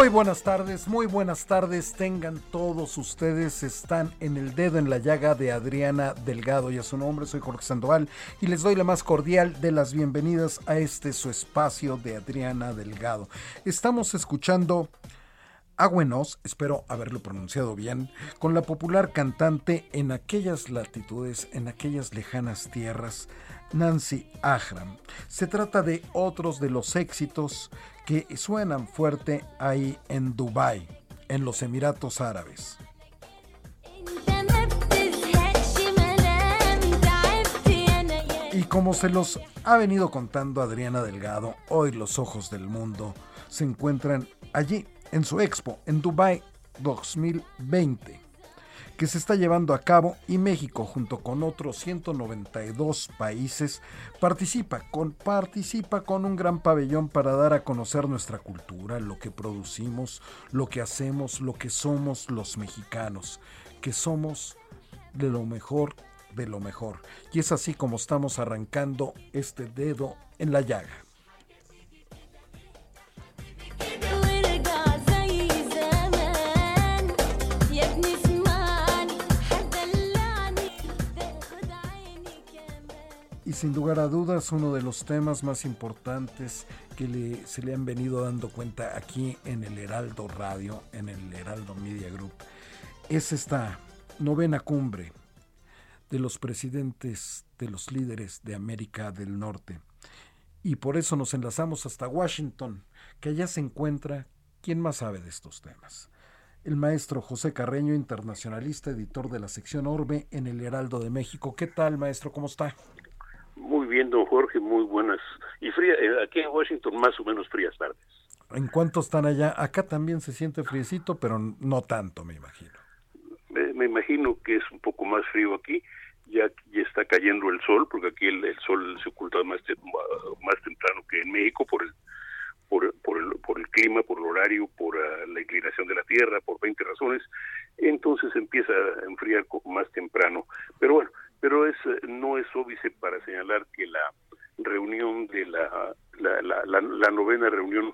Muy buenas tardes, muy buenas tardes tengan todos ustedes. Están en el dedo en la llaga de Adriana Delgado y a su nombre soy Jorge Sandoval y les doy la más cordial de las bienvenidas a este su espacio de Adriana Delgado. Estamos escuchando Agüenos, espero haberlo pronunciado bien, con la popular cantante en aquellas latitudes, en aquellas lejanas tierras, Nancy Ahram. Se trata de otros de los éxitos que suenan fuerte ahí en Dubái, en los Emiratos Árabes. Y como se los ha venido contando Adriana Delgado, hoy los ojos del mundo se encuentran allí, en su expo, en Dubai 2020 que se está llevando a cabo y México, junto con otros 192 países, participa con, participa con un gran pabellón para dar a conocer nuestra cultura, lo que producimos, lo que hacemos, lo que somos los mexicanos, que somos de lo mejor de lo mejor. Y es así como estamos arrancando este dedo en la llaga. Sin lugar a dudas, uno de los temas más importantes que se le han venido dando cuenta aquí en el Heraldo Radio, en el Heraldo Media Group, es esta novena cumbre de los presidentes, de los líderes de América del Norte. Y por eso nos enlazamos hasta Washington, que allá se encuentra quien más sabe de estos temas. El maestro José Carreño, internacionalista, editor de la sección Orbe en el Heraldo de México. ¿Qué tal, maestro? ¿Cómo está? Muy bien, don Jorge, muy buenas. Y fría, eh, aquí en Washington más o menos frías tardes. ¿En cuánto están allá? Acá también se siente friecito, pero no tanto, me imagino. Me, me imagino que es un poco más frío aquí, ya, ya está cayendo el sol, porque aquí el, el sol se oculta más, te- más temprano que en México por el, por, por el, por el clima, por el horario, por ah, la inclinación de la Tierra, por 20 razones. Entonces empieza a enfriar más temprano. Pero bueno, pero es eh, no es óbice para señalar que la reunión de la, la, la, la- la novena reunión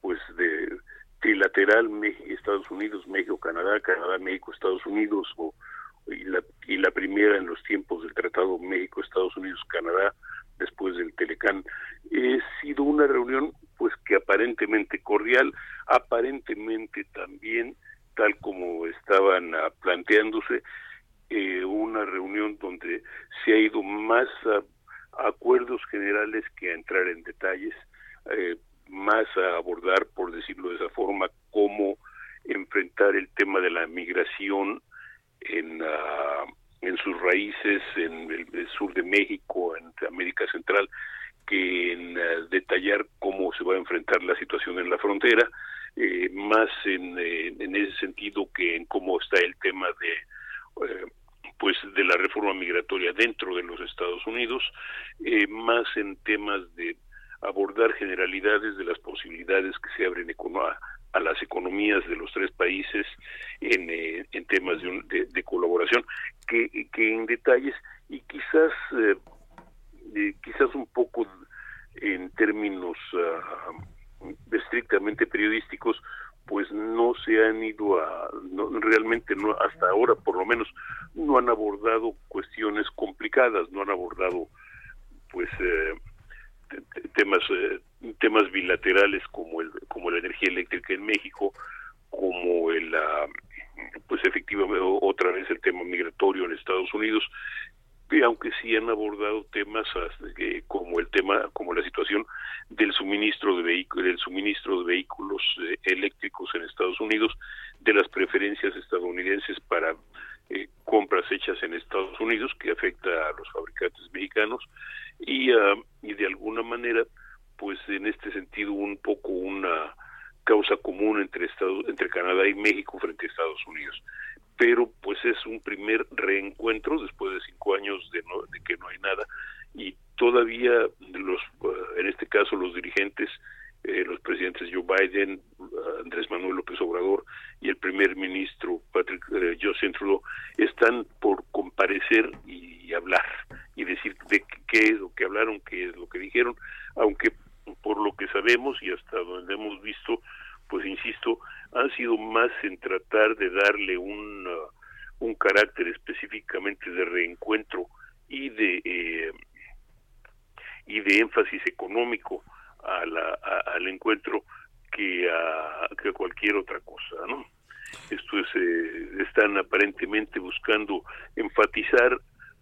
pues de trilateral Me- Estados Unidos, México, Canadá, Canadá, México, Estados Unidos o y la, y la primera en los tiempos del Tratado México, Estados Unidos, Canadá, después del Telecán. Ha sido una reunión pues que aparentemente cordial, aparentemente también tal como estaban ah, planteándose, eh, una reunión donde se ha ido más a, acuerdos generales que a entrar en detalles, eh, más a abordar, por decirlo de esa forma, cómo enfrentar el tema de la migración en, ah, sus raíces en el, sur de México, en América Central, que en ah, detallar cómo se va a enfrentar la situación en la frontera, eh, más en ese sentido que en cómo está el tema de eh, pues de la reforma migratoria dentro de los Estados Unidos, eh, más en temas de abordar generalidades de las posibilidades que se abren a, las economías de los tres países en, eh, en temas de, un- de- colaboración, que, que en detalles y quizás quizás un poco en términos ah, estrictamente periodísticos pues no se han ido a no, realmente no hasta ahora por lo menos no han abordado cuestiones complicadas no han abordado pues eh, te- te- temas eh, temas bilaterales como el como la energía eléctrica en México como el ah, pues efectivamente otra vez el tema migratorio en Estados Unidos aunque sí han abordado temas que- como el tema como la situación del suministro de vehículos del suministro de vehículos eh, eléctricos en Estados Unidos de las preferencias estadounidenses para eh, compras hechas en Estados Unidos que afecta a los fabricantes mexicanos y ah, y de alguna manera pues en este sentido un poco una causa común entre Estados entre Canadá y México frente a Estados Unidos pero pues es un primer reencuentro después de cinco años de, no- de que no hay nada. Y todavía los eh, en este caso los dirigentes eh, los presidentes Joe Biden eh, Andrés Manuel López Obrador y el primer ministro Patrick eh, Trudeau están por comparecer y hablar y decir de qué es lo que hablaron qué es lo que dijeron aunque por lo que sabemos y hasta donde hemos visto pues insisto, han sido más en tratar de darle un, uh, un carácter específicamente de reencuentro y de eh, y de énfasis económico a la, a- al encuentro que a, que a cualquier otra cosa, ¿no? Esto es, eh, están aparentemente buscando enfatizar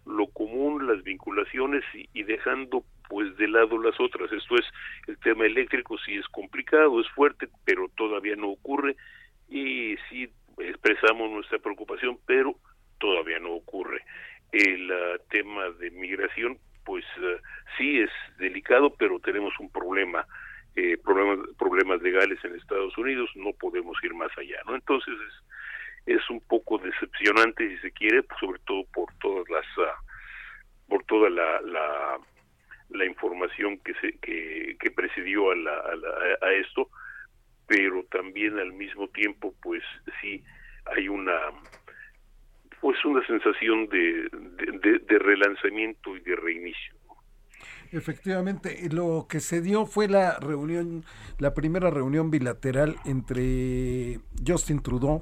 lo común, las vinculaciones y, y dejando pues de lado las otras. Esto es el tema eléctrico, sí es complicado, es fuerte, pero todavía no ocurre y sí expresamos nuestra preocupación, pero todavía no ocurre. El ah, tema de migración, pues ah, sí es delicado, pero tenemos un problema, eh, problemas, problemas legales en Estados Unidos, no podemos ir más allá, ¿no? Entonces es, es un poco decepcionante, si se quiere, pues, sobre todo por todas las, ah, por toda la, la, la información que se que, que precedió a, la, a, la- a esto, pero también al mismo tiempo, pues sí hay una pues una sensación de, de, de- de relanzamiento y de reinicio. Efectivamente, lo que se dio fue la reunión, la primera reunión bilateral entre Justin Trudeau,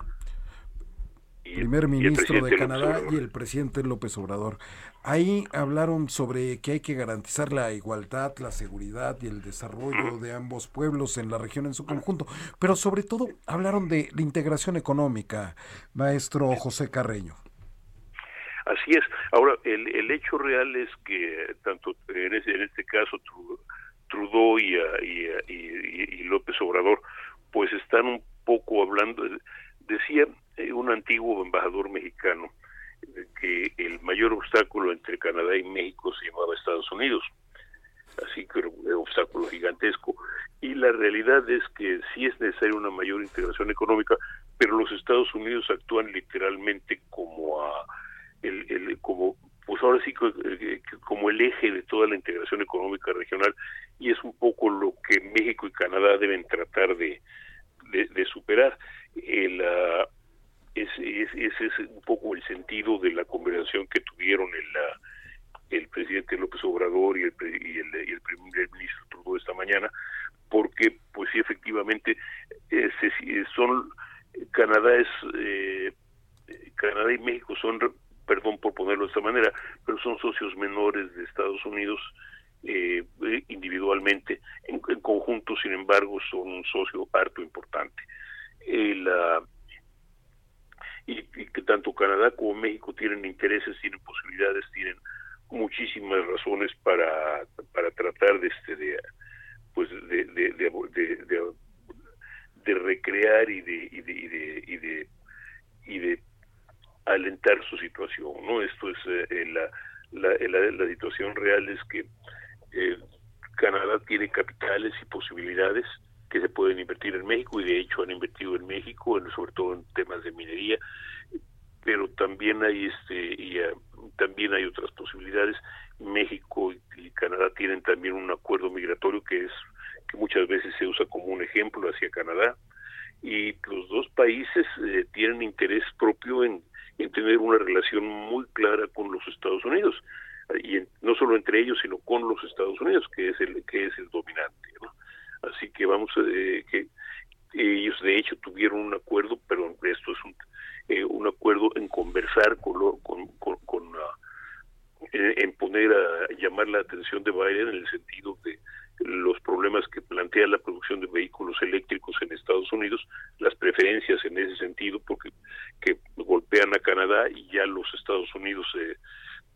primer ministro de Canadá, y el presidente López Obrador. Ahí hablaron sobre que hay que garantizar la igualdad, la seguridad y el desarrollo de ambos pueblos en la región en su conjunto, pero sobre todo hablaron de la integración económica, maestro José Carreño. Así es. Ahora, el, el hecho real es que tanto en, ese, en este caso Tru- Trudeau y, ah, y, ah, y- y López Obrador, pues están un poco hablando, decía eh, un antiguo embajador mexicano, que el mayor obstáculo entre Canadá y México se llamaba Estados Unidos, así que era un obstáculo gigantesco. Y la realidad es que sí es necesaria una mayor integración económica, pero los Estados Unidos actúan literalmente como a el, el- como pues ahora sí como el eje de toda la integración económica regional y es un poco lo que México y Canadá deben tratar de, de, superar el ah, ese, ese- ese es un poco el sentido de la conversación que tuvieron el ah, el presidente López Obrador y el, y el, y el primer ministro Trudeau esta mañana porque pues sí efectivamente sí, son Canadá es eh, Canadá y México son perdón por ponerlo de esta manera pero son socios menores de Estados Unidos eh, individualmente. En, en conjunto sin embargo son un socio harto importante. Eh, la- y, y que tanto Canadá como México tienen intereses tienen posibilidades tienen muchísimas razones para para tratar de este de pues de de, de, de- recrear y de y de y de, y de, y de alentar su situación no esto es eh, la, la, la, la situación real es que eh, Canadá tiene capitales y posibilidades que se pueden invertir en México y de hecho han invertido en México sobre todo en temas de minería pero también hay este eh, también hay otras posibilidades México y, y Canadá tienen también un acuerdo migratorio que es que muchas veces se usa como un ejemplo hacia Canadá y los dos países eh, tienen interés propio en, en tener una relación muy clara con los Estados Unidos y en- no solo entre ellos sino con los Estados Unidos que es el que es el dominante ¿no? Así que vamos eh, que ellos de hecho tuvieron un acuerdo pero esto es un eh, un acuerdo en conversar con lo- con, con, en, en poner a llamar la atención de Biden en el sentido de los problemas que plantea la producción de vehículos eléctricos en Estados Unidos, las preferencias en ese sentido, porque que golpean a Canadá y ya los Estados Unidos eh,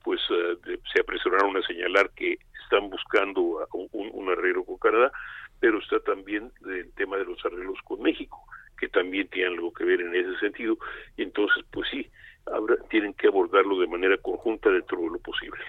pues eh, se apresuraron a señalar que están buscando a- un, arreglo con Canadá, pero está también el tema de los arreglos con México, que también tienen algo que ver en ese sentido, y entonces pues sí, habrá, tienen que abordarlo de manera conjunta dentro de lo posible.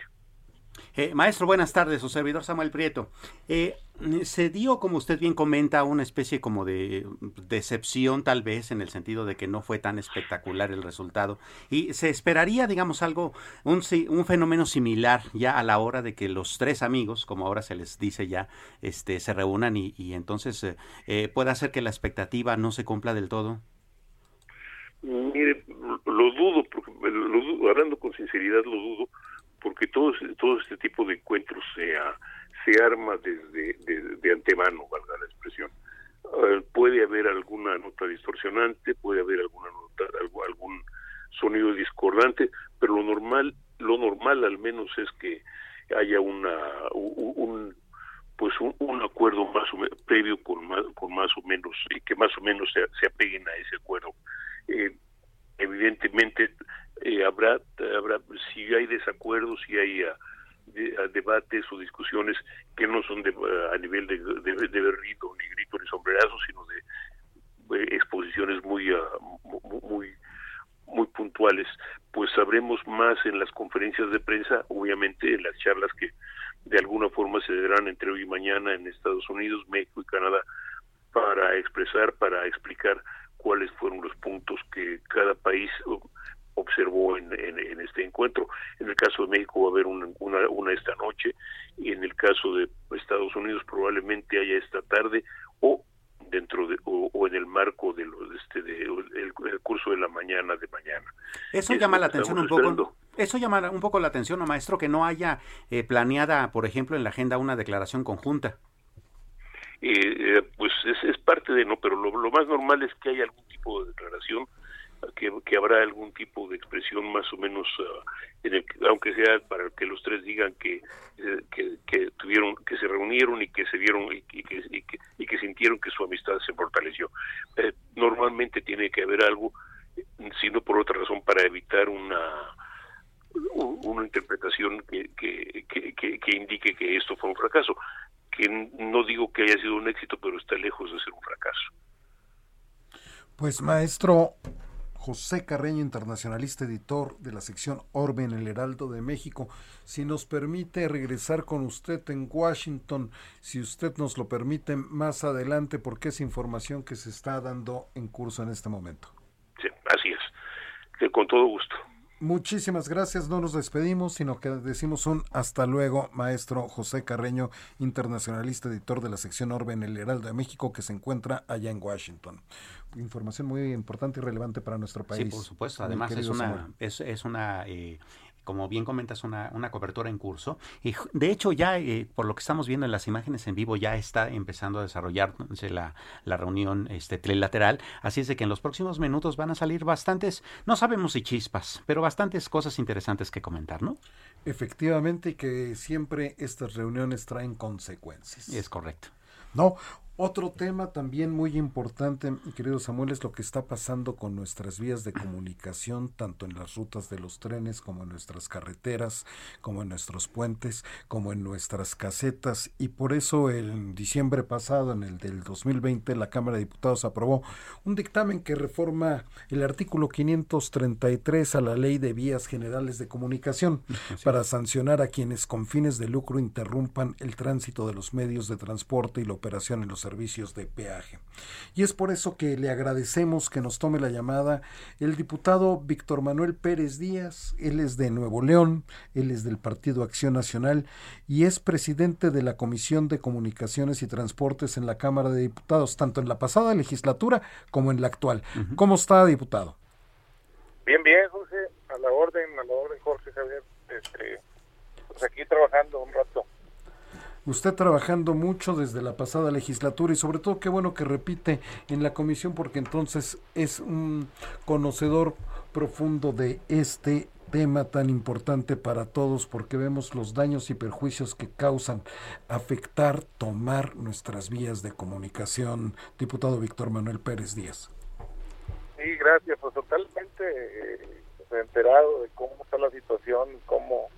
Eh, maestro, buenas tardes, su servidor Samuel Prieto. Eh, se dio, como usted bien comenta, una especie como de decepción tal vez en el sentido de que no fue tan espectacular el resultado y se esperaría, digamos, algo, un, un fenómeno similar ya a la hora de que los tres amigos, como ahora se les dice ya, este, se reúnan y, entonces eh, eh, pueda hacer que la expectativa no se cumpla del todo. Mire, lo dudo, porque, lo dudo, hablando con sinceridad, lo dudo, porque todo, todo este tipo de encuentros se, se arma desde de, antemano, valga la expresión. Eh, puede haber alguna nota distorsionante, puede haber alguna nota, algo- algún sonido discordante, pero lo normal, lo normal al menos es que haya una un, pues un, un acuerdo más o menos previo con más, con más o menos y que más o menos se, se apeguen a ese acuerdo. Eh, evidentemente eh, habrá habrá si hay desacuerdos si hay ah, de- ah, debates o discusiones que no son de, ah, a nivel de, de, berrito ni grito ni sombrerazo sino de eh, exposiciones muy mu- mu- muy muy puntuales pues sabremos más en las conferencias de prensa obviamente en las charlas que de alguna forma se darán entre hoy y mañana en Estados Unidos México y Canadá para expresar, para explicar cuáles fueron los puntos que cada país observó en, en- en este encuentro. En el caso de México va a haber una, una, una esta noche y en el caso de Estados Unidos probablemente haya esta tarde o dentro de o, o en el marco de lo, de este de, el, el curso de la mañana de mañana. Eso Es llama la atención un poco. esperando. Eso llama un poco la atención, ¿no, maestro, que no haya eh, planeada, por ejemplo, en la agenda una declaración conjunta. Eh, eh, pues es, es parte de no, pero lo, lo más normal es que haya algún tipo de declaración, que, que habrá algún tipo de expresión más o menos, ah, en el, que- aunque sea para que los tres digan que, eh, que, que tuvieron, que se reunieron y que se vieron y, y que, y, que, y que sintieron que su amistad se fortaleció. Eh, normalmente tiene que haber algo, sino por otra razón para evitar una una interpretación que, que, que, que- que indique que esto fue un fracaso que no digo que haya sido un éxito, pero está lejos de ser un fracaso. Pues maestro José Carreño, internacionalista, editor de la sección Orbe en el Heraldo de México, si nos permite regresar con usted en Washington, si usted nos lo permite más adelante, porque es información que se está dando en curso en este momento. Sí, así es. Con todo gusto. Muchísimas gracias, no nos despedimos, sino que decimos un hasta luego, maestro José Carreño, internacionalista, editor de la sección Orbe en el Heraldo de México, que se encuentra allá en Washington. Información muy importante y relevante para nuestro país. Sí, por supuesto. Además, es una, es, es una eh, como bien comentas, una, una cobertura en curso. Y de hecho, ya eh, por lo que estamos viendo en las imágenes en vivo, ya está empezando a desarrollarse la, la reunión este, trilateral. Así es de que en los próximos minutos van a salir bastantes, no sabemos si chispas, pero bastantes cosas interesantes que comentar, ¿no? Efectivamente, que siempre estas reuniones traen consecuencias. Es correcto. No, otro tema también muy importante, mi querido Samuel, es lo que está pasando con nuestras vías de comunicación, tanto en las rutas de los trenes como en nuestras carreteras, como en nuestros puentes, como en nuestras casetas. Y por eso en diciembre pasado, en el del 2020, la Cámara de Diputados aprobó un dictamen que reforma el artículo 533 a la Ley de Vías Generales de Comunicación para sancionar a quienes con fines de lucro interrumpan el tránsito de los medios de transporte y la operación en los servicios de peaje. Y es por eso que le agradecemos que nos tome la llamada el diputado Víctor Manuel Pérez Díaz. Él es de Nuevo León, él es del Partido Acción Nacional y es presidente de la Comisión de Comunicaciones y Transportes en la Cámara de Diputados, tanto en la pasada legislatura como en la actual. ¿Cómo está, diputado? Bien, bien, Jorge, a la orden, a la orden, Jorge Javier. Este, pues aquí trabajando un rato. Usted trabajando mucho desde la pasada legislatura y sobre todo qué bueno que repite en la comisión porque entonces es un conocedor profundo de este tema tan importante para todos porque vemos los daños y perjuicios que causan afectar, tomar nuestras vías de comunicación. Diputado Víctor Manuel Pérez Díaz. Sí, gracias, pues totalmente eh, enterado de cómo está la situación, cómo,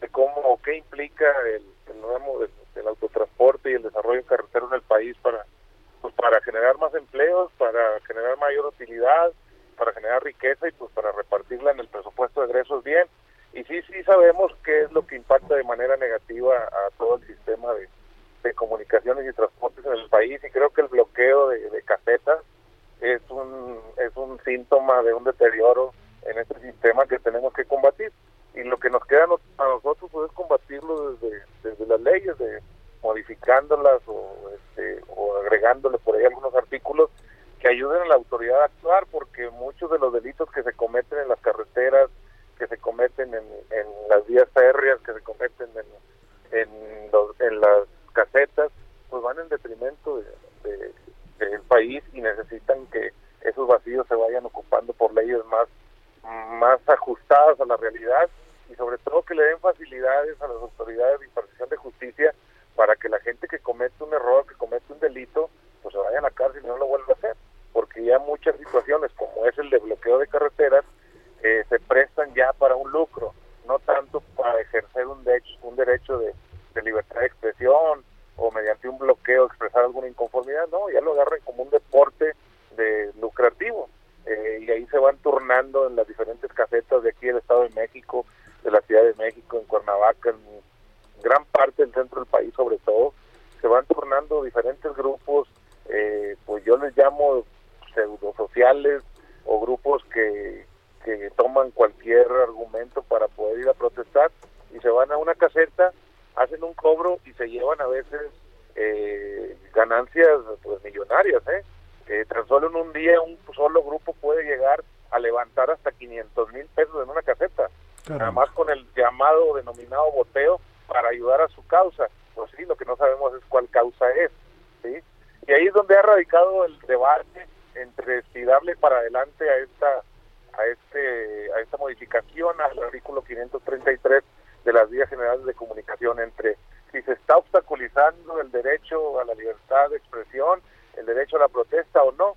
de cómo, qué implica el, el del, del autotransporte y el desarrollo carretero en el país para, pues para generar más empleos, para generar mayor utilidad, para generar riqueza y pues para repartirla en el presupuesto de egresos bien. Y sí, sí sabemos qué es lo que impacta de manera negativa a todo el sistema de, de comunicaciones y transportes en el país y creo que el bloqueo de, de casetas es un es un síntoma de un deterioro en este sistema que tenemos que combatir y lo que nos queda a nosotros pues, es combatirlo desde, desde las leyes de modificándolas o este, o agregándole por ahí algunos artículos que ayuden a la autoridad a actuar porque muchos de los delitos que se cometen en las carreteras que se cometen en, en las vías férreas que se cometen en, en, los- en las casetas pues van en detrimento de, de- del país y necesitan que esos vacíos se vayan ocupando por leyes más más ajustadas a la realidad y sobre todo que le den facilidades a las autoridades de impartición de justicia para que la gente que comete un error, que comete un delito, pues se vaya a la cárcel y no lo vuelva a hacer, porque ya muchas situaciones como es el de bloqueo de carreteras eh, se prestan ya para un lucro, no tanto para ejercer un derecho, un derecho de, de libertad de expresión o mediante un bloqueo expresar alguna inconformidad, no, ya lo agarran como un deporte de lucrativo eh, y ahí se van turnando en las diferentes casetas de aquí del Estado de México, de la Ciudad de México, en Cuernavaca, en gran parte del centro del país sobre todo, se van turnando diferentes grupos, eh, pues yo les llamo pseudosociales o grupos que, que toman cualquier argumento para poder ir a protestar y se van a una caseta, hacen un cobro y se llevan a veces eh, ganancias pues millonarias, ¿eh tan solo en un día un solo grupo puede llegar a levantar hasta 500 mil pesos en una caseta, nada más con el llamado denominado boteo para ayudar a su causa. Pues sí, lo que no sabemos es cuál causa es, ¿sí? Y ahí es donde ha radicado el debate entre si darle para adelante a esta a este a esta modificación al artículo 533 de las vías generales de comunicación entre si se está obstaculizando el derecho a la libertad de expresión, el derecho a la protesta o no.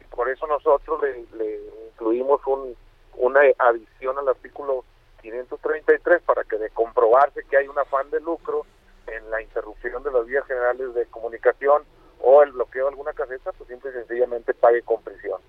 Y por eso nosotros le, le incluimos un, una adición al artículo 533 para que de comprobarse que hay un afán de lucro en la interrupción de las vías generales de comunicación o el bloqueo de alguna caseta, pues simple y sencillamente pague con prisión.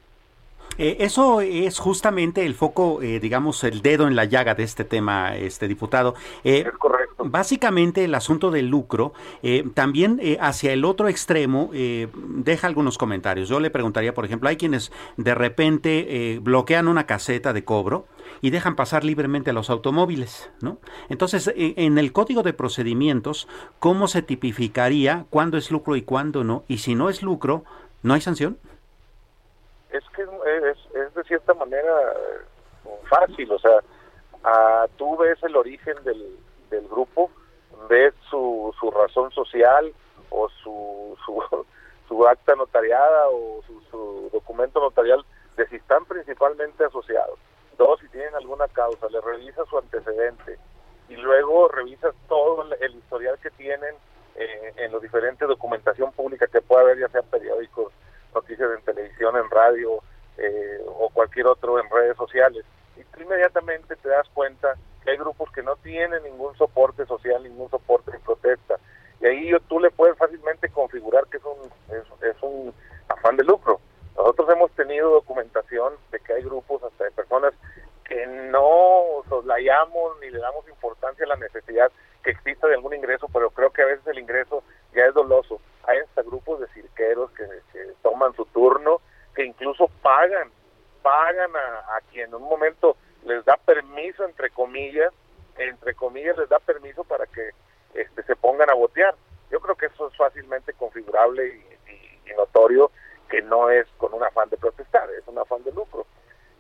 Eh, eso es justamente el foco, eh, digamos, el dedo en la llaga de este tema, este diputado. Eh, Es correcto. Básicamente el asunto del lucro, eh, también eh, hacia el otro extremo, eh, deja algunos comentarios. Yo le preguntaría, por ejemplo, hay quienes de repente eh, bloquean una caseta de cobro y dejan pasar libremente a los automóviles, ¿no? Entonces, en el código de procedimientos, ¿cómo se tipificaría cuándo es lucro y cuándo no? Y si no es lucro, ¿no hay sanción? Es que es, es de cierta manera eh, fácil, o sea, Ah, tú ves el origen del, del grupo, ves su, su razón social o su, su, su acta notariada o su, su documento notarial de si están principalmente asociados. Dos, si tienen alguna causa, le revisas su antecedente y luego revisas todo el- el historial que tienen eh, en la diferente documentación pública que pueda haber, ya sea periódicos, noticias en televisión, en radio eh, o cualquier otro en redes sociales. Y tú inmediatamente te das cuenta que hay grupos que no tienen ningún soporte social, ningún soporte de protesta. Y ahí tú le puedes fácilmente configurar que es un, es, es un afán de lucro. Nosotros hemos tenido documentación de que hay grupos hasta de personas que no soslayamos ni le damos importancia a la necesidad que exista de algún ingreso, pero creo que a veces el ingreso ya es doloso. Hay hasta grupos de cirqueros que, toman su turno, que incluso pagan, pagan a, quien en un momento les da permiso, entre comillas, entre comillas les da permiso para que este, se pongan a botear. Yo creo que eso es fácilmente configurable y notorio que no es con un afán de protestar, es un afán de lucro.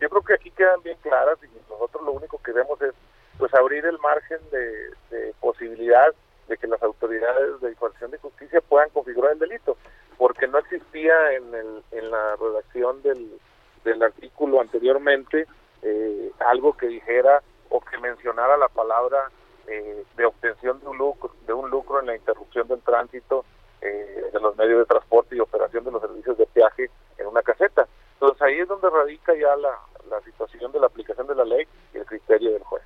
Yo creo que aquí quedan bien claras y nosotros lo único que vemos es pues abrir el margen de, de posibilidad de que las autoridades de información de justicia puedan configurar el delito, porque no existía en, el, en la redacción del, del artículo anteriormente eh, algo que dijera o que mencionara la palabra eh, de obtención de un lucro, de un lucro en la interrupción del tránsito eh, de los medios de transporte y operación de los servicios de peaje en una caseta. Entonces ahí es donde radica ya la, la situación de la aplicación de la ley y el criterio del juez.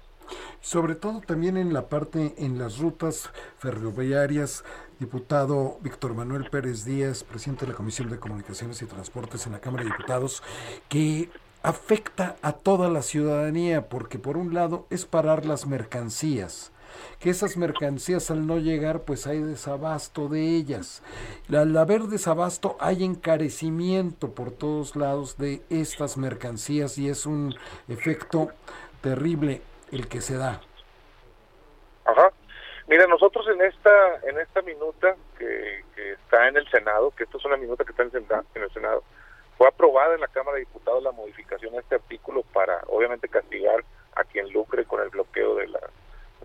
Sobre todo también en la parte, en las rutas ferroviarias, diputado Víctor Manuel Pérez Díaz, presidente de la Comisión de Comunicaciones y Transportes en la Cámara de Diputados, que afecta a toda la ciudadanía, porque por un lado es parar las mercancías, que esas mercancías al no llegar pues hay desabasto de ellas. Al haber desabasto hay encarecimiento por todos lados de estas mercancías y es un efecto terrible el que se da. Ajá. Mira, nosotros en esta en esta minuta que, que está en el Senado, que esto es una minuta que está en el Senado, fue aprobada en la Cámara de Diputados la modificación a este artículo para, obviamente, castigar a quien lucre con el bloqueo de, la,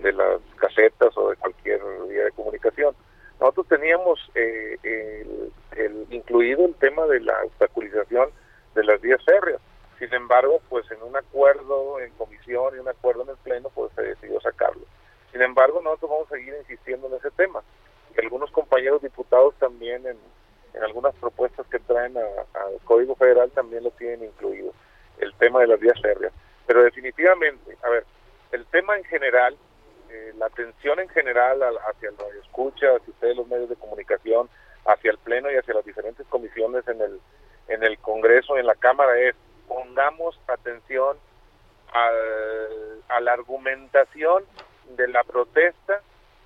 de las casetas o de cualquier vía de comunicación. Nosotros teníamos eh, el, incluido el tema de la obstaculización de las vías férreas. Sin embargo, pues en un acuerdo en comisión y un acuerdo en el Pleno, pues se decidió sacarlo. Sin embargo, nosotros vamos a seguir insistiendo en ese tema. Algunos compañeros diputados también en, en algunas propuestas que traen al Código Federal también lo tienen incluido, el tema de las vías férreas. Pero definitivamente, a ver, el tema en general, eh, la atención en general al- hacia el radio escucha, hacia ustedes los medios de comunicación, hacia el Pleno y hacia las diferentes comisiones en el, en el Congreso, en la Cámara, es pongamos atención al- a la argumentación de la protesta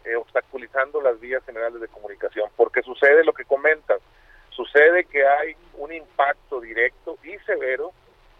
eh, obstaculizando las vías generales de comunicación, porque sucede lo que comentas, sucede que hay un impacto directo y severo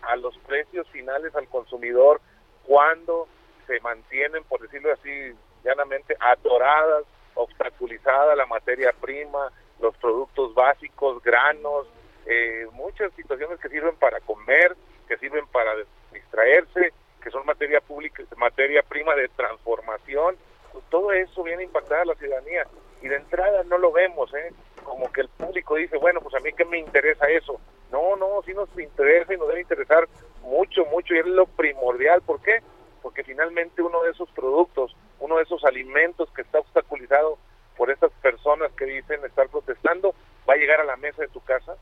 a los precios finales al consumidor cuando se mantienen, por decirlo así, llanamente atoradas, obstaculizada la materia prima, los productos básicos, granos, eh, muchas situaciones que sirven para comer, que sirven para distraerse, que son materia pública, materia prima de transformación, pues todo eso viene a impactar a la ciudadanía y de entrada no lo vemos, ¿eh? como que el público dice, bueno, pues a mí qué me interesa eso. No, no, sí nos interesa y nos debe interesar mucho, mucho y es lo primordial. ¿Por qué? Porque finalmente uno de esos productos, uno de esos alimentos que está obstaculizado por estas personas que dicen estar protestando, va a llegar a la mesa de tu casa,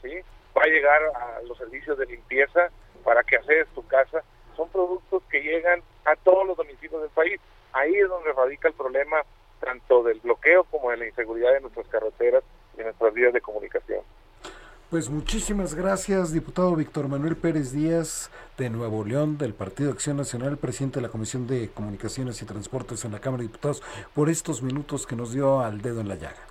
¿sí? Va a llegar a los servicios de limpieza para que haces tu casa. Son productos que llegan a todos los domicilios del país. Ahí es donde radica el problema tanto del bloqueo como de la inseguridad de nuestras carreteras y de nuestras vías de comunicación. Pues muchísimas gracias, diputado Víctor Manuel Pérez Díaz de Nuevo León, del Partido Acción Nacional, presidente de la Comisión de Comunicaciones y Transportes en la Cámara de Diputados, por estos minutos que nos dio al dedo en la llaga.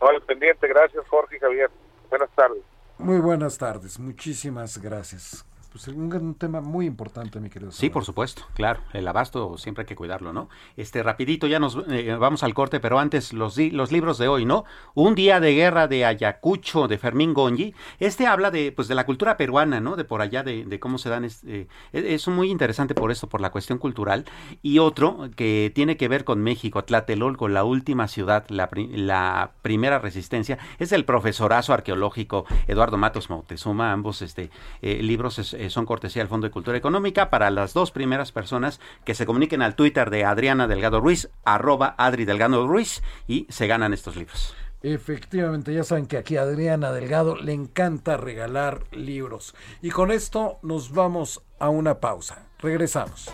Al pendiente, gracias Jorge y Javier. Buenas tardes. Muy buenas tardes, muchísimas gracias. Pues un, un tema muy importante, mi querido. Sí, por supuesto, claro. El abasto siempre hay que cuidarlo, ¿no? Este, rapidito, ya nos eh, vamos al corte, pero antes los, los libros de hoy, ¿no? Un día de guerra de Ayacucho, de Fermín Gongi. Este habla de, pues, de la cultura peruana, ¿no? De por allá, de, de cómo se dan... este, eh, es muy interesante por esto, por la cuestión cultural. Y otro que tiene que ver con México, Tlatelolco, la última ciudad, la, pri- la primera resistencia, es el profesorazo arqueológico Eduardo Matos Moctezuma. Ambos este, eh, libros es- eh, son cortesía del Fondo de Cultura Económica para las dos primeras personas que se comuniquen al Twitter de Adriana Delgado Ruiz, arroba Adri Delgado Ruiz, y se ganan estos libros. Efectivamente, ya saben que aquí a Adriana Delgado le encanta regalar libros. Y con esto nos vamos a una pausa. Regresamos.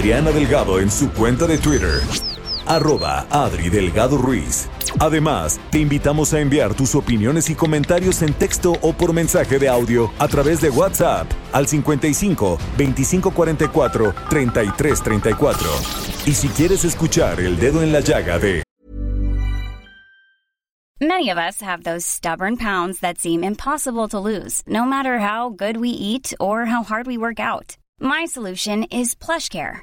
Adriana Delgado en su cuenta de Twitter, arroba Adri Delgado Ruiz. Además, te invitamos a enviar tus opiniones y comentarios en texto o por mensaje de audio a través de WhatsApp al 55 2544 3334. Y si quieres escuchar el dedo en la llaga de Many of us have those stubborn pounds that seem impossible to lose, no matter how good we eat or how hard we work out. My solution is PlushCare.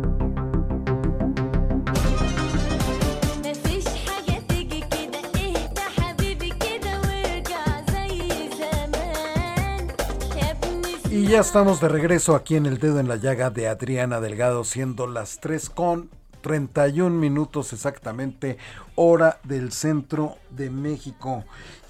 Y ya estamos de regreso aquí en el dedo en la llaga de Adriana Delgado, siendo las 3 con 31 minutos exactamente, hora del centro de México.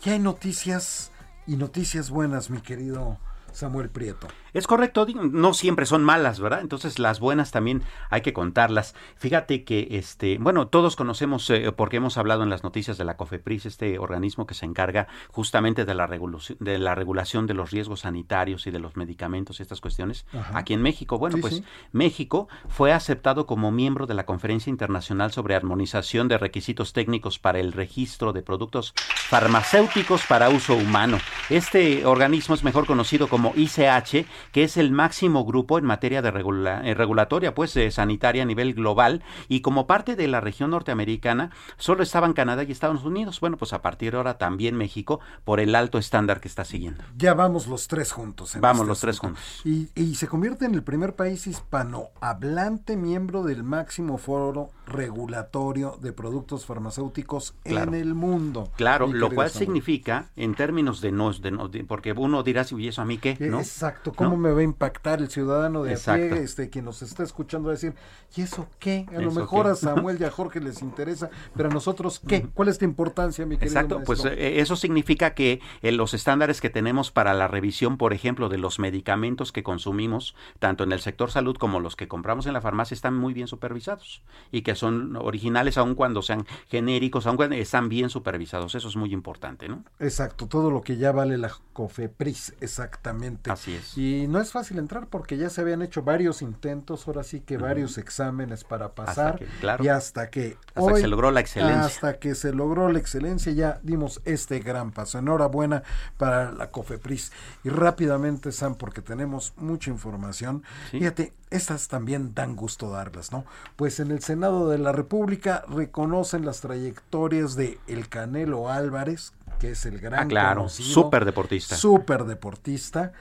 Ya hay noticias y noticias buenas, mi querido Samuel Prieto. Es correcto, no siempre son malas, ¿verdad? Entonces las buenas también hay que contarlas. Fíjate que, este, bueno, todos conocemos, eh, porque hemos hablado en las noticias de la COFEPRIS, este organismo que se encarga justamente de la, regulación, de la regulación de los riesgos sanitarios y de los medicamentos y estas cuestiones. Ajá. Aquí en México, bueno, Sí, pues sí. México fue aceptado como miembro de la Conferencia Internacional sobre Armonización de Requisitos Técnicos para el Registro de Productos Farmacéuticos para Uso Humano. Este organismo es mejor conocido como ICH, que es el máximo grupo en materia de regula- eh, regulatoria, pues eh, sanitaria a nivel global, y como parte de la región norteamericana, solo estaban Canadá y Estados Unidos. Bueno, pues a partir de ahora también México, por el alto estándar que está siguiendo. Ya vamos los tres juntos. en Vamos este los tres asunto. juntos. Y, y se convierte en el primer país hispanohablante miembro del máximo foro regulatorio de productos farmacéuticos Claro. en el mundo. Claro, lo cual Samuel. significa, en términos de no, de no- de- porque uno dirá, si ¿y eso a mí qué? ¿no? Exacto, ¿cómo ¿No? me va a impactar el ciudadano de a Exacto. pie, este, quien nos está escuchando a decir, ¿y eso qué? A lo ¿Eso mejor qué? a Samuel y a Jorge les interesa, pero a nosotros, ¿qué? ¿Cuál es la importancia, mi querido Exacto, pues maestro? eh, eso significa que eh, los estándares que tenemos para la revisión, por ejemplo, de los medicamentos que consumimos, tanto en el sector salud como los que compramos en la farmacia, están muy bien supervisados y que son originales aun cuando sean genéricos, aun cuando están bien supervisados. Eso es muy importante, ¿no? Exacto, todo lo que ya vale la COFEPRIS, exactamente. Así es. Y no es fácil entrar porque ya se habían hecho varios intentos, ahora sí que varios exámenes para pasar. que, claro. Y hasta que Hasta que hoy, se logró la excelencia. Hasta que se logró la excelencia, ya dimos este gran paso. Enhorabuena para la COFEPRIS. Y rápidamente, Sam, porque tenemos mucha información. Sí. Fíjate, estas también dan gusto darlas, ¿no? Pues en el Senado de la República reconocen las trayectorias de El Canelo Álvarez, que es el gran Ah, claro, conocido, súper deportista. súper deportista,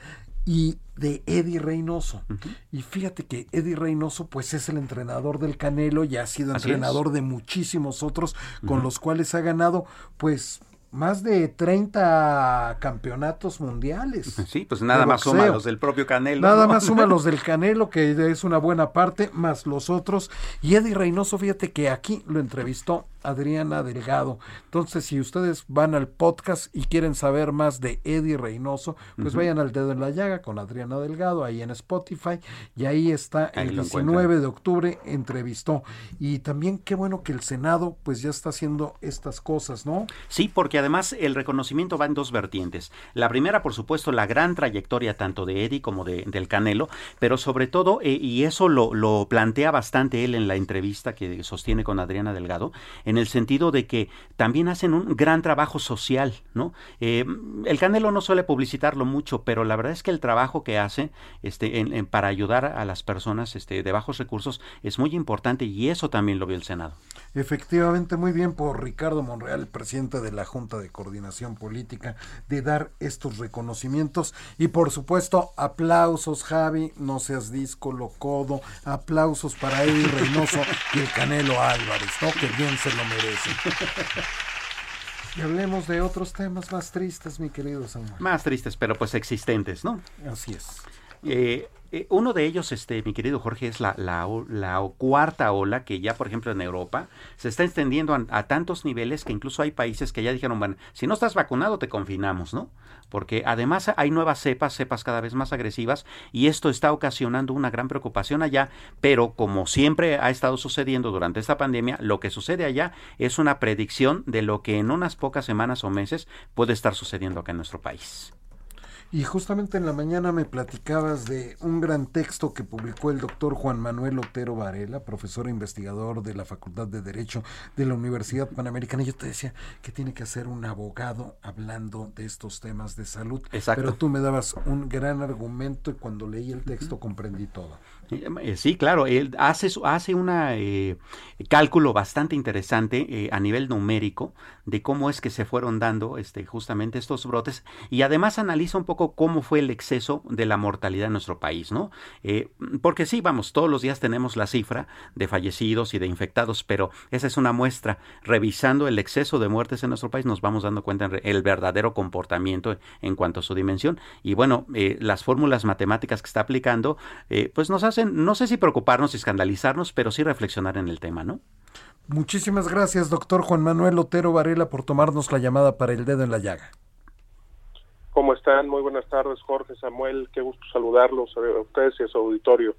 y de Eddie Reynoso. Y fíjate que Eddie Reynoso pues es el entrenador del Canelo y ha sido Así entrenador de muchísimos otros con los cuales ha ganado pues más de 30 campeonatos mundiales. Sí, pues nada más suma los del propio Canelo. Nada ¿no? más suma los del Canelo, que es una buena parte, más los otros. Y Eddie Reynoso, fíjate que aquí lo entrevistó Adriana Delgado. Entonces, si ustedes van al podcast y quieren saber más de Eddie Reynoso, pues vayan al dedo en la llaga con Adriana Delgado ahí en Spotify. Y ahí está Ahí el lo 19 de octubre, entrevistó. Y también qué bueno que el Senado pues ya está haciendo estas cosas, ¿no? Sí, porque además el reconocimiento va en dos vertientes. La primera, por supuesto, la gran trayectoria tanto de Eddie como de, del Canelo, pero sobre todo, eh, y eso lo, lo plantea bastante él en la entrevista que sostiene con Adriana Delgado, en el sentido de que también hacen un gran trabajo social, ¿no? Eh, el Canelo no suele publicitarlo mucho, pero la verdad es que el trabajo que hace este, para ayudar a las personas este, de bajos recursos es muy importante y eso también lo vio el Senado. Efectivamente, muy bien por Ricardo Monreal, presidente de la Junta de Coordinación Política, de dar estos reconocimientos. Y por supuesto, aplausos, Javi, no seas disco, locodo, aplausos para Eddie Reynoso y el Canelo Álvarez, ¿no? Que bien se lo merecen. Y hablemos de otros temas más tristes, mi querido Samuel. Más tristes, pero pues existentes, ¿no? Así es. Eh, eh, uno de ellos, este, mi querido Jorge, es la, la, la cuarta ola que ya, por ejemplo, en Europa se está extendiendo a, a tantos niveles que incluso hay países que ya dijeron, bueno, si no estás vacunado te confinamos, ¿no? Porque además hay nuevas cepas, cepas cada vez más agresivas y esto está ocasionando una gran preocupación allá, pero como siempre ha estado sucediendo durante esta pandemia, lo que sucede allá es una predicción de lo que en unas pocas semanas o meses puede estar sucediendo acá en nuestro país. Y justamente en la mañana me platicabas de un gran texto que publicó el doctor Juan Manuel Otero Varela, profesor e investigador de la Facultad de Derecho de la Universidad Panamericana. Y yo te decía que tiene que ser un abogado hablando de estos temas de salud. Exacto. Pero tú me dabas un gran argumento y cuando leí el texto comprendí todo. Eh, Sí, claro, él hace, hace un cálculo bastante interesante eh, a nivel numérico de cómo es que se fueron dando este, justamente estos brotes y además analiza un poco cómo fue el exceso de la mortalidad en nuestro país, ¿no? Eh, porque sí, vamos, todos los días tenemos la cifra de fallecidos y de infectados, pero esa es una muestra. Revisando el exceso de muertes en nuestro país nos vamos dando cuenta el verdadero comportamiento en cuanto a su dimensión y bueno, eh, las fórmulas matemáticas que está aplicando eh, pues nos hacen, no sé si preocuparnos y escandalizarnos, pero sí reflexionar en el tema, ¿no? Muchísimas gracias, doctor Juan Manuel Otero Varela, por tomarnos la llamada para el dedo en la llaga. ¿Cómo están? Muy buenas tardes, Jorge, Samuel. Qué gusto saludarlos a ustedes y a su auditorio.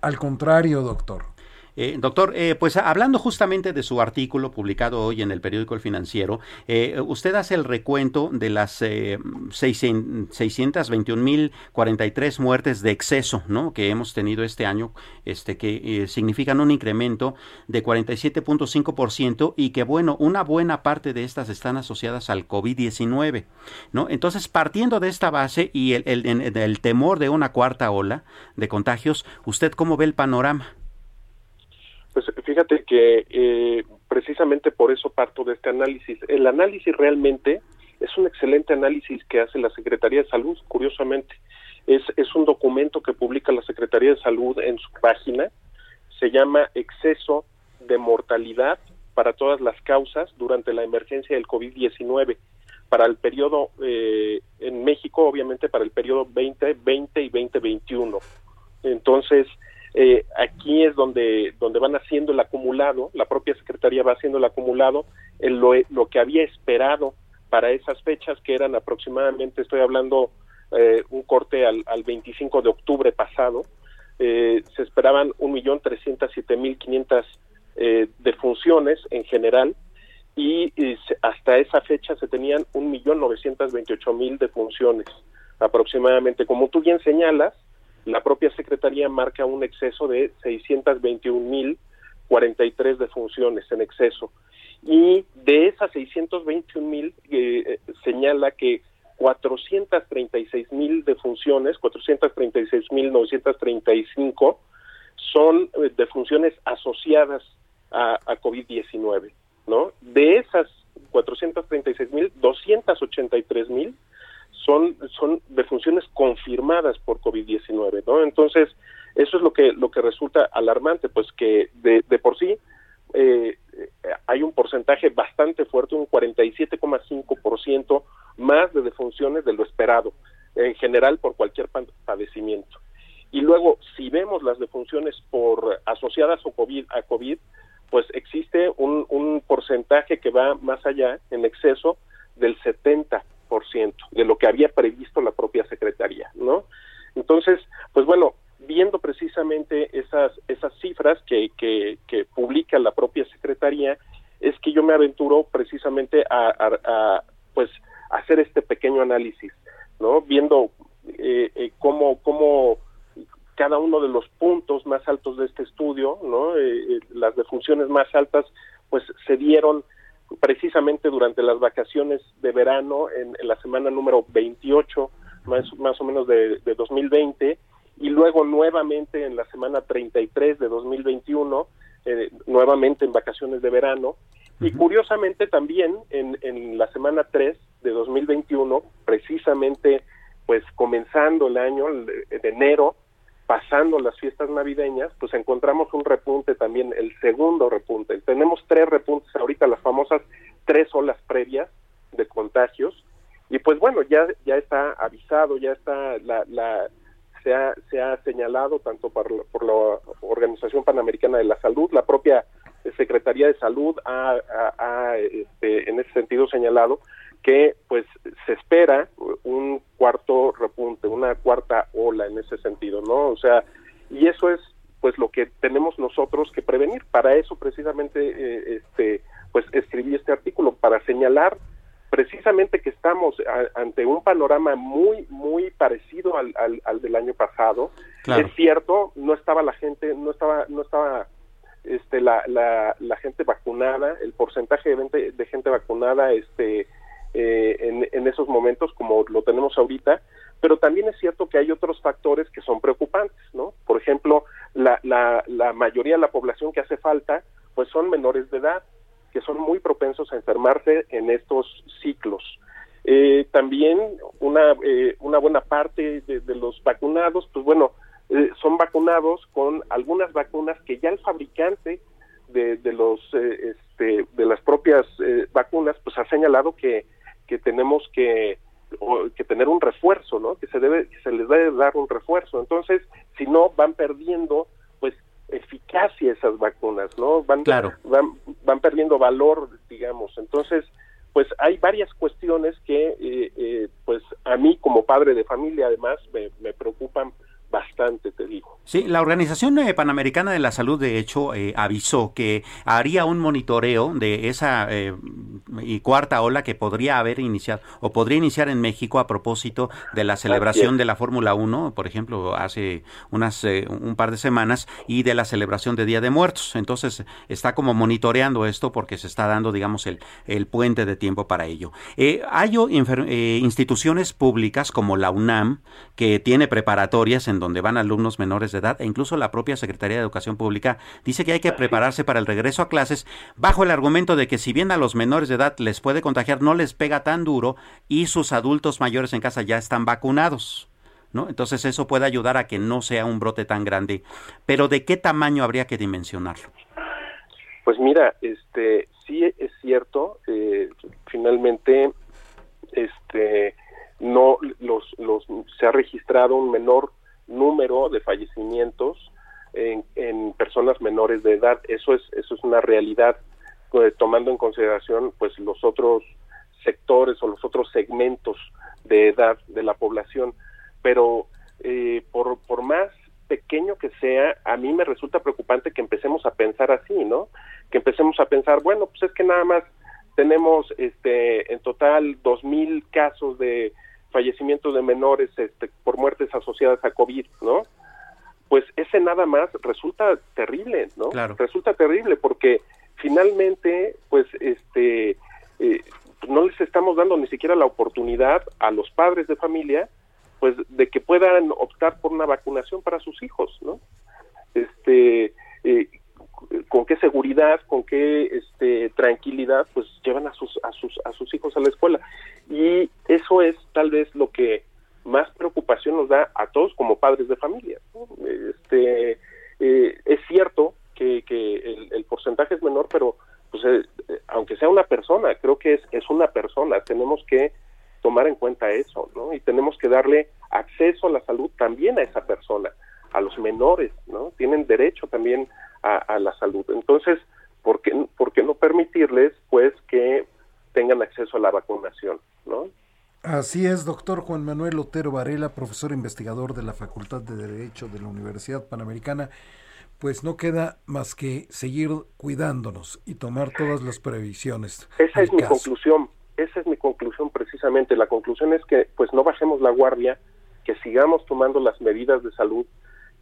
Al contrario, doctor. Eh, doctor, eh, pues hablando justamente de su artículo publicado hoy en el periódico El Financiero, eh, usted hace el recuento de las eh, 621.043 muertes de exceso ¿no? que hemos tenido este año, este, que eh, significan un incremento de 47.5% y que, bueno, una buena parte de estas están asociadas al COVID-19. ¿no? Entonces, partiendo de esta base y el- el- el temor de una cuarta ola de contagios, ¿usted cómo ve el panorama? Pues fíjate que eh, precisamente por eso parto de este análisis. El análisis realmente es un excelente análisis que hace la Secretaría de Salud, curiosamente. Es, es un documento que publica la Secretaría de Salud en su página. Se llama Exceso de mortalidad para todas las causas durante la emergencia del COVID-19 para el periodo eh, en México, obviamente para el periodo 2020 y 2021. Entonces, eh, aquí es donde, donde van haciendo el acumulado, la propia Secretaría va haciendo el acumulado, en lo, lo que había esperado para esas fechas, que eran aproximadamente, estoy hablando eh, un corte al, al 25 de octubre pasado, eh, se esperaban 1.307.500 eh, defunciones en general, y, hasta esa fecha se tenían 1.928.000 defunciones aproximadamente. Como tú bien señalas, la propia Secretaría marca un exceso de 621.043 defunciones en exceso. Y de esas 621.000 eh, señala que 436.000 defunciones, 436.935 son eh, defunciones asociadas a, a COVID-19, ¿no? De esas 436.000, 83 mil son, son defunciones confirmadas por COVID-19, ¿no? Entonces, eso es lo que, lo que resulta alarmante, pues que de, por sí eh, hay un porcentaje bastante fuerte, un 47,5% más de defunciones de lo esperado, en general por cualquier pa- padecimiento. Y luego, si vemos las defunciones por asociadas o a COVID, pues existe un, un porcentaje que va más allá, en exceso del 70% de lo que había previsto la propia Secretaría, ¿no? Entonces, pues bueno, viendo precisamente esas, esas cifras que, que, publica la propia Secretaría, es que yo me aventuro precisamente a, a- a, pues, hacer este pequeño análisis, ¿no? Viendo eh, eh, cómo, cómo cada uno de los puntos más altos de este estudio, ¿no? Eh, eh, las defunciones más altas, pues se dieron precisamente durante las vacaciones de verano, en, en la semana número 28, más, más o menos de, de 2020, y luego nuevamente en la semana 33 de 2021, eh, nuevamente en vacaciones de verano, y curiosamente también en, en la semana 3 de 2021, precisamente pues comenzando el año de, de enero, pasando las fiestas navideñas, pues encontramos un repunte también, el segundo repunte. Tenemos tres repuntes ahorita, las famosas tres olas previas de contagios, y pues bueno, ya, ya está avisado, ya está la, la se ha, se ha señalado tanto por, por la Organización Panamericana de la Salud, la propia Secretaría de Salud ha, ha- ha, este, en ese sentido señalado que pues se espera un cuarto repunte, una cuarta ola en ese sentido, ¿no? O sea, y eso es pues lo que tenemos nosotros que prevenir. Para eso precisamente eh, este pues escribí este artículo para señalar precisamente que estamos a- ante un panorama muy muy parecido al, al, al del año pasado. Claro. Es cierto, no estaba la gente, no estaba no estaba este la, la, la gente vacunada, el porcentaje de, gente- de gente vacunada este eh, en, esos momentos como lo tenemos ahorita, pero también es cierto que hay otros factores que son preocupantes, ¿no? Por ejemplo, la, la, la mayoría de la población que hace falta, pues son menores de edad, que son muy propensos a enfermarse en estos ciclos. Eh, también una, eh, una buena parte de, de los vacunados, pues bueno, eh, son vacunados con algunas vacunas que ya el fabricante de, de los eh, este, de las propias eh, vacunas pues ha señalado que, que tenemos que o que tener un refuerzo, ¿no? Que se debe que se les debe dar un refuerzo. Entonces, si no van perdiendo pues eficacia esas vacunas, ¿no? Van Claro. van van perdiendo valor, digamos. Entonces, pues hay varias cuestiones que eh, eh, pues a mí como padre de familia además me, me preocupan bastante, te digo. Sí, la Organización eh, Panamericana de la Salud, de hecho, eh, avisó que haría un monitoreo de esa eh, y cuarta ola que podría haber iniciado o podría iniciar en México a propósito de la celebración de la Fórmula 1, por ejemplo, hace unas eh, un par de semanas y de la celebración de Día de Muertos. Entonces, está como monitoreando esto porque se está dando, digamos, el, el puente de tiempo para ello. Eh, hay eh, instituciones públicas como la UNAM que tiene preparatorias en donde van alumnos menores de edad e incluso la propia Secretaría de Educación Pública dice que hay que prepararse para el regreso a clases bajo el argumento de que si bien a los menores de edad les puede contagiar, no les pega tan duro y sus adultos mayores en casa ya están vacunados. ¿No? Entonces eso puede ayudar a que no sea un brote tan grande. Pero ¿de qué tamaño habría que dimensionarlo? Pues mira, este sí es cierto, eh, finalmente este no los los se ha registrado un menor número de fallecimientos en, en personas menores de edad, eso es eso es una realidad pues, tomando en consideración pues los otros sectores o los otros segmentos de edad de la población, pero eh, por por más pequeño que sea, a mí me resulta preocupante que empecemos a pensar así, ¿no? Que empecemos a pensar, bueno, pues es que nada más tenemos este en total dos mil casos de fallecimientos de menores este, por muertes asociadas a COVID, ¿no? Pues ese nada más resulta terrible, ¿no? Claro. Resulta terrible porque finalmente, pues, este, eh, no les estamos dando ni siquiera la oportunidad a los padres de familia, pues, de que puedan optar por una vacunación para sus hijos, ¿no? Este, eh, con qué seguridad, con qué este, tranquilidad, pues llevan a sus a sus a sus hijos a la escuela. Y eso es tal vez lo que más preocupación nos da a todos como padres de familia. Este, eh, es cierto que, que el, porcentaje es menor, pero pues, eh, eh, aunque sea una persona, creo que es, es una persona, tenemos que tomar en cuenta eso, ¿no? Y tenemos que darle acceso a la salud también a esa persona, a los menores, ¿no? Tienen derecho también a, la salud. Entonces, ¿por qué, ¿por qué no permitirles, pues, que tengan acceso a la vacunación, ¿no? Así es, doctor Juan Manuel Otero Varela, profesor investigador de la Facultad de Derecho de la Universidad Panamericana. Pues no queda más que seguir cuidándonos y tomar todas las previsiones. Esa es mi caso. conclusión, esa es mi conclusión precisamente. La conclusión es que pues no bajemos la guardia, que sigamos tomando las medidas de salud,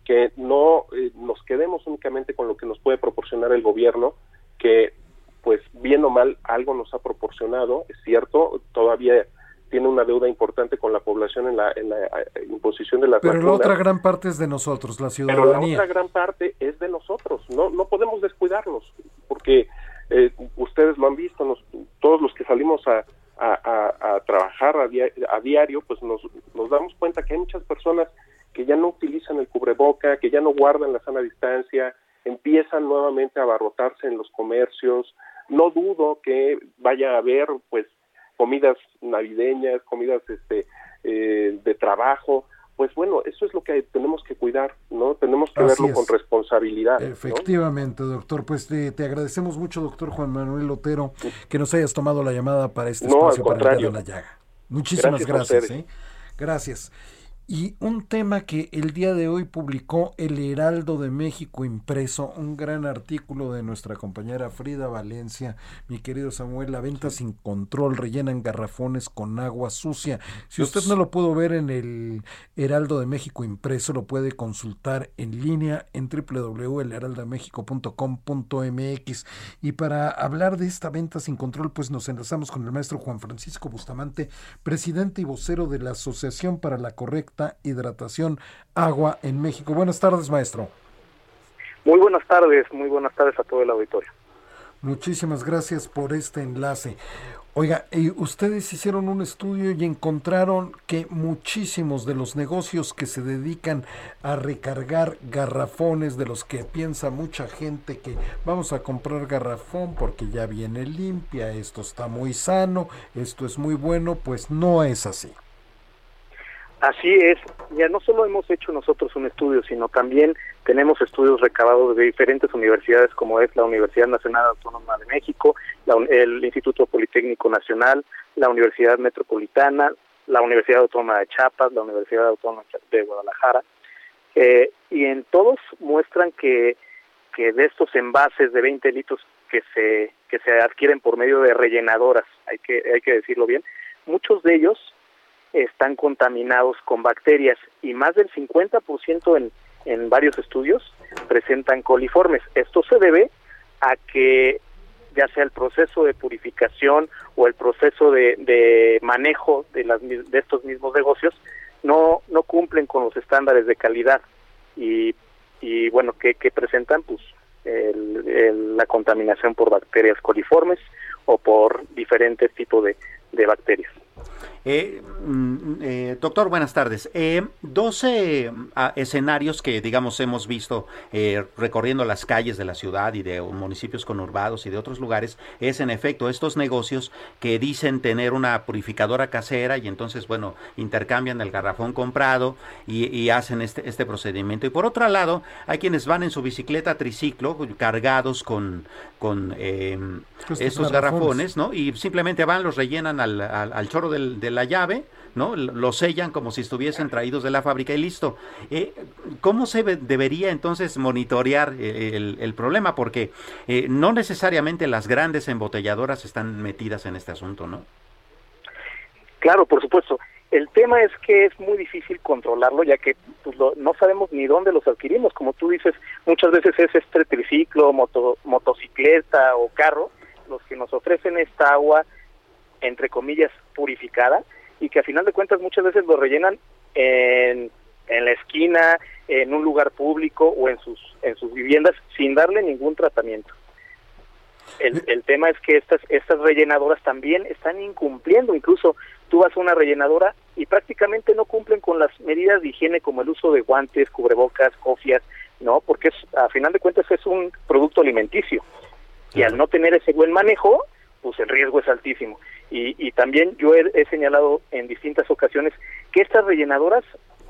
que no eh, nos quedemos únicamente con lo que nos puede proporcionar el gobierno, que pues bien o mal algo nos ha proporcionado, es cierto, todavía tiene una deuda importante con la población en la, en la eh, imposición de las Pero la otra gran parte es de nosotros, la Pero la ciudadanía. otra gran parte es de nosotros, no no podemos descuidarnos, porque eh, ustedes lo han visto, nos- todos los que salimos a, a, a- a trabajar a, dia- a diario, pues nos, nos damos cuenta que hay muchas personas que ya no utilizan el cubreboca, que ya no guardan la sana distancia, empiezan nuevamente a abarrotarse en los comercios. No dudo que vaya a haber, pues, comidas navideñas, comidas este, eh, de trabajo. Pues bueno, eso es lo que tenemos que cuidar, ¿no? Tenemos que Así verlo es. con responsabilidad. ¿no? Efectivamente, doctor. Pues te, te agradecemos mucho, doctor Juan Manuel Otero, que nos hayas tomado la llamada para este No, al espacio para el dedo en la llaga. Muchísimas Gracias gracias. ¿eh? Gracias. Y un tema que el día de hoy publicó El Heraldo de México impreso, un gran artículo de nuestra compañera Frida Valencia, mi querido Samuel, la venta sin control, rellenan garrafones con agua sucia. Si usted no lo pudo ver en el Heraldo de México impreso, lo puede consultar en línea en www.elheraldamexico.com.mx. Y para hablar de esta venta sin control, pues nos enlazamos con el maestro Juan Francisco Bustamante, presidente y vocero de la Asociación para la Correcta Hidratación Agua en México. Buenas tardes, maestro. Muy buenas tardes, muy buenas tardes a todo el auditorio. Muchísimas gracias por este enlace. Oiga, y ustedes hicieron un estudio y encontraron que muchísimos de los negocios que se dedican a recargar garrafones, de los que piensa mucha gente que vamos a comprar garrafón porque ya viene limpia, esto está muy sano, esto es muy bueno, pues no es así. Así es, ya no solo hemos hecho nosotros un estudio, sino también tenemos estudios recabados de diferentes universidades como es la Universidad Nacional Autónoma de México, la el Instituto Politécnico Nacional, la Universidad Metropolitana, la Universidad Autónoma de Chiapas, la Universidad Autónoma de Guadalajara, eh, y en todos muestran que, que de estos envases de 20 litros que se, que se adquieren por medio de rellenadoras, hay que, hay que decirlo bien, muchos de ellos están contaminados con bacterias y más del 50% en, en varios estudios presentan coliformes. Esto se debe a que ya sea el proceso de purificación o el proceso de, de manejo de, las, de estos mismos negocios no, no cumplen con los estándares de calidad y, y bueno, que, que presentan pues el- la contaminación por bacterias coliformes o por diferentes tipos de, de bacterias. Eh, mm, eh, doctor, buenas tardes. Eh, 12 ah, escenarios que, digamos, hemos visto eh, recorriendo las calles de la ciudad y de municipios conurbados y de otros lugares, es en efecto estos negocios que dicen tener una purificadora casera y entonces, bueno, intercambian el garrafón comprado y, y hacen este, este procedimiento. Y por otro lado, hay quienes van en su bicicleta triciclo cargados con, con eh, Estos estos garrafones. ¿no? Y simplemente van, los rellenan al, al, al chorro del- de la llave, ¿no? L- Los sellan como si estuviesen traídos de la fábrica y listo. Eh, ¿Cómo se debería entonces monitorear eh, el, el problema? Porque eh, no necesariamente las grandes embotelladoras están metidas en este asunto, ¿no? Claro, por supuesto. El tema es que es muy difícil controlarlo, ya que pues, lo- no sabemos ni dónde los adquirimos. Como tú dices, muchas veces es este triciclo, moto, motocicleta o carro los que nos ofrecen esta agua, entre comillas, purificada, y que a final de cuentas muchas veces lo rellenan en, en la esquina, en un lugar público o en sus, en sus viviendas sin darle ningún tratamiento. El, el tema es que estas, estas rellenadoras también están incumpliendo, incluso tú vas a una rellenadora y prácticamente no cumplen con las medidas de higiene como el uso de guantes, cubrebocas, cofias, ¿no? Porque es, a final de cuentas es un producto alimenticio y al no tener ese buen manejo, pues el riesgo es altísimo. Y, y también yo he, señalado en distintas ocasiones que estas rellenadoras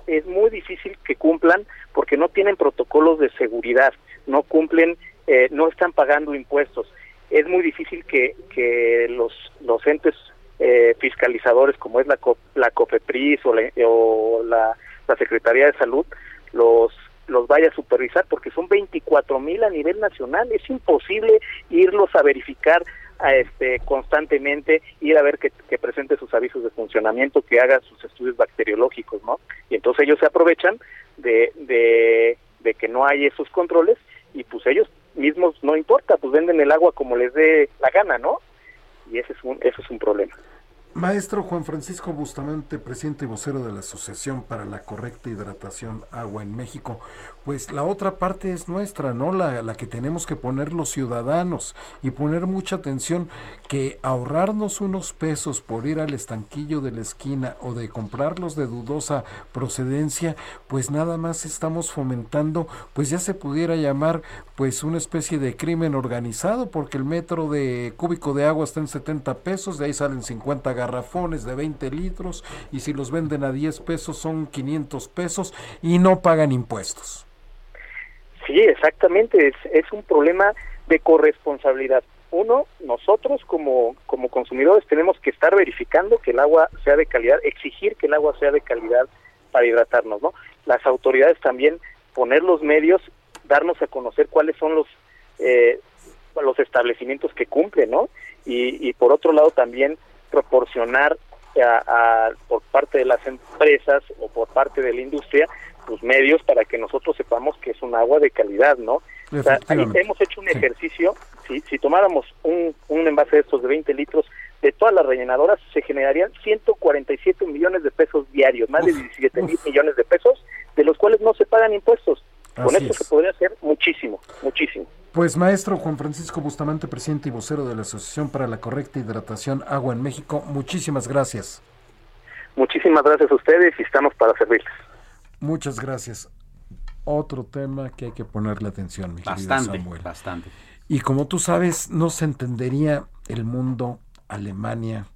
es muy difícil que cumplan porque no tienen protocolos de seguridad, no cumplen, eh, no están pagando impuestos. Es muy difícil que, que los, los entes eh, fiscalizadores como es la, la COFEPRIS o, la, o la, la Secretaría de Salud los los vaya a supervisar porque son 24 mil a nivel nacional es imposible irlos a verificar a este constantemente ir a ver que, presente sus avisos de funcionamiento que haga sus estudios bacteriológicos no y entonces ellos se aprovechan de, de, de que no hay esos controles y pues ellos mismos no importa pues venden el agua como les dé la gana no y ese es un eso es un problema. Maestro Juan Francisco Bustamante, presidente y vocero de la Asociación para la Correcta Hidratación Agua en México, pues la otra parte es nuestra, ¿no? La, la que tenemos que poner los ciudadanos y poner mucha atención que ahorrarnos unos pesos por ir al estanquillo de la esquina o de comprarlos de dudosa procedencia, pues nada más estamos fomentando, pues ya se pudiera llamar pues una especie de crimen organizado, porque el metro de cúbico de agua está en 70 pesos, de ahí salen 50 garrafones de 20 litros y si los venden a 10 pesos son 500 pesos y no pagan impuestos. Sí, exactamente, es, es un problema de corresponsabilidad. Uno, nosotros como, como consumidores tenemos que estar verificando que el agua sea de calidad, exigir que el agua sea de calidad para hidratarnos, ¿no? Las autoridades también poner los medios, darnos a conocer cuáles son los eh, los establecimientos que cumplen, ¿no? Y, y por otro lado también proporcionar a, a- por parte de las empresas o por parte de la industria pues medios para que nosotros sepamos que es un agua de calidad, ¿no? O sea, ahí hemos hecho un Sí. ejercicio, si, si tomáramos un, un envase de estos de 20 litros de todas las rellenadoras, se generarían 147 millones de pesos diarios, más de Uf, 17 mil millones de pesos, de los cuales no se pagan impuestos. Con esto es. se podría hacer muchísimo, muchísimo. Pues maestro Juan Francisco Bustamante, presidente y vocero de la Asociación para la Correcta Hidratación Agua en México, muchísimas gracias. Muchísimas gracias a ustedes y estamos para servirles. Muchas gracias. Otro tema que hay que ponerle atención, mi Bastante, Samuel. bastante. Y como tú sabes, no se entendería el mundo, Alemania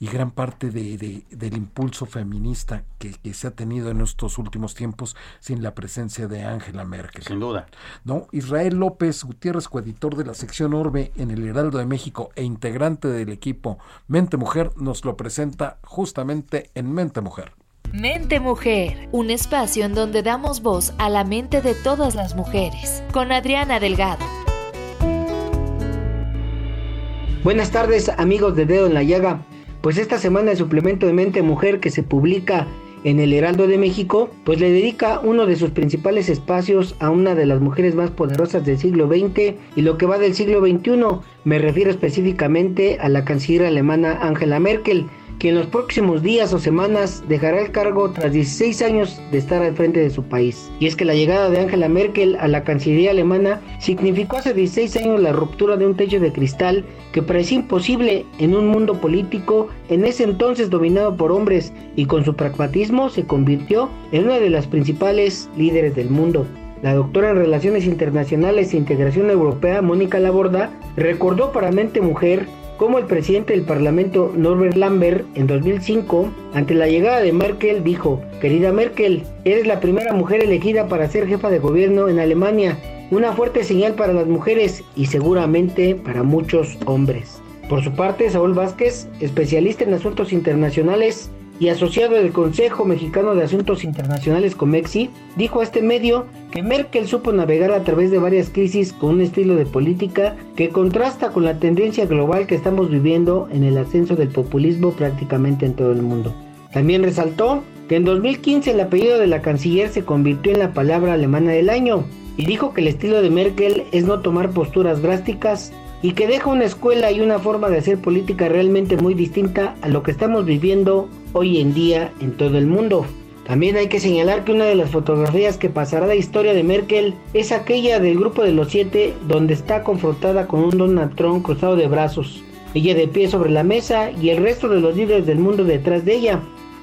y gran parte de- de- del impulso feminista que, que se ha tenido en estos últimos tiempos sin la presencia de Angela Merkel. Sin duda. ¿no? Israel López Gutiérrez, coeditor de la sección Orbe en el Heraldo de México e integrante del equipo Mente Mujer, nos lo presenta justamente en Mente Mujer. Mente Mujer, un espacio en donde damos voz a la mente de todas las mujeres, con Adriana Delgado. Buenas tardes amigos de Dedo en la Llaga. Pues esta semana el suplemento de Mente Mujer que se publica en el Heraldo de México, pues le dedica uno de sus principales espacios a una de las mujeres más poderosas del siglo XX y lo que va del siglo XXI. Me refiero específicamente a la canciller alemana Angela Merkel, que en los próximos días o semanas dejará el cargo tras 16 años de estar al frente de su país. Y es que la llegada de Angela Merkel a la Cancillería alemana significó hace 16 años la ruptura de un techo de cristal que parecía imposible en un mundo político en ese entonces dominado por hombres y con su pragmatismo se convirtió en una de las principales líderes del mundo. La doctora en Relaciones Internacionales e Integración Europea, Mónica Laborda, recordó para Mente Mujer cómo el presidente del Parlamento, Norbert Lambert, en 2005, ante la llegada de Merkel, dijo, Querida Merkel, eres la primera mujer elegida para ser jefa de gobierno en Alemania, una fuerte señal para las mujeres y seguramente para muchos hombres. Por su parte, Saúl Vázquez, especialista en asuntos internacionales, y asociado del Consejo Mexicano de Asuntos Internacionales Comexi, dijo a este medio que Merkel supo navegar a través de varias crisis con un estilo de política que contrasta con la tendencia global que estamos viviendo en el ascenso del populismo prácticamente en todo el mundo. También resaltó que en 2015 el apellido de la canciller se convirtió en la palabra alemana del año y dijo que el estilo de Merkel es no tomar posturas drásticas y que deja una escuela y una forma de hacer política realmente muy distinta a lo que estamos viviendo hoy en día en todo el mundo. También hay que señalar que una de las fotografías que pasará la historia de Merkel es aquella del grupo de los siete donde está confrontada con un Donald Trump cruzado de brazos, ella de pie sobre la mesa y el resto de los líderes del mundo detrás de ella.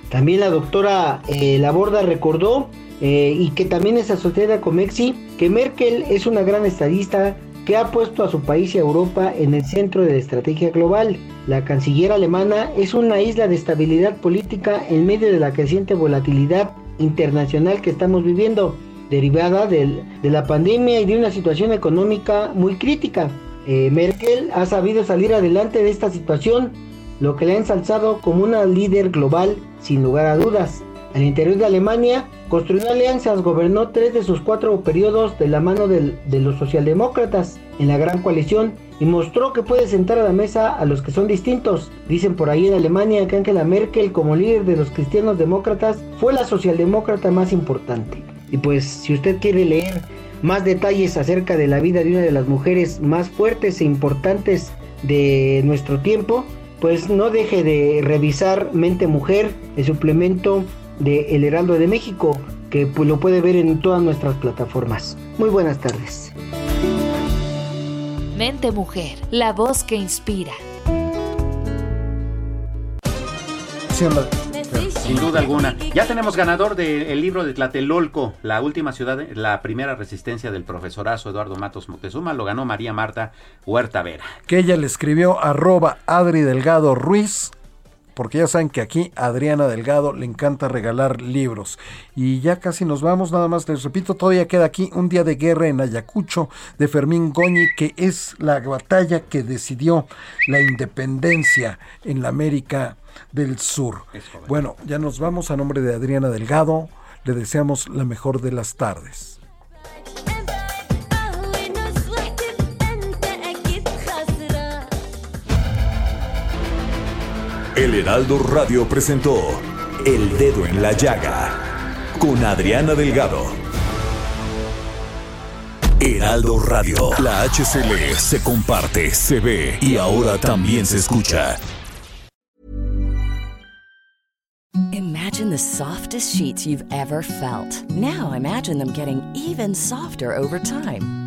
También la doctora eh, Laborda recordó eh, y que también es asociada con Mexi que Merkel es una gran estadista que ha puesto a su país y a Europa en el centro de la estrategia global. La canciller alemana es una isla de estabilidad política en medio de la creciente volatilidad internacional que estamos viviendo, derivada de la pandemia y de una situación económica muy crítica. Eh, Merkel ha sabido salir adelante de esta situación, lo que le ha ensalzado como una líder global sin lugar a dudas. Al interior de Alemania, construyó alianzas, gobernó tres de sus cuatro periodos de la mano de los socialdemócratas en la gran coalición y mostró que puede sentar a la mesa a los que son distintos. Dicen por ahí en Alemania que Angela Merkel, como líder de los cristianos demócratas, fue la socialdemócrata más importante. Y pues, si usted quiere leer más detalles acerca de la vida de una de las mujeres más fuertes e importantes de nuestro tiempo, pues no deje de revisar Mente Mujer, el suplemento de El Heraldo de México, que pues, lo puede ver en todas nuestras plataformas. Muy buenas tardes. Mente Mujer, la voz que inspira. Sin duda alguna. Ya tenemos ganador del libro de Tlatelolco, la última ciudad, la primera resistencia del profesorazo Eduardo Matos Moctezuma. Lo ganó María Marta Huerta Vera. que ella le escribió arroba Adri Delgado Ruiz, porque ya saben que aquí a Adriana Delgado le encanta regalar libros. Y ya casi nos vamos, nada más les repito, todavía queda aquí un día de guerra en Ayacucho de Fermín Goñi, que es la batalla que decidió la independencia en la América del Sur. Bueno, ya nos vamos a nombre de Adriana Delgado, le deseamos la mejor de las tardes. El Heraldo Radio presentó El Dedo en la Llaga con Adriana Delgado. Heraldo Radio, la HCL se comparte, se ve y ahora también se escucha. Imagine the softest sheets you've ever felt. Now imagine them getting even softer over time.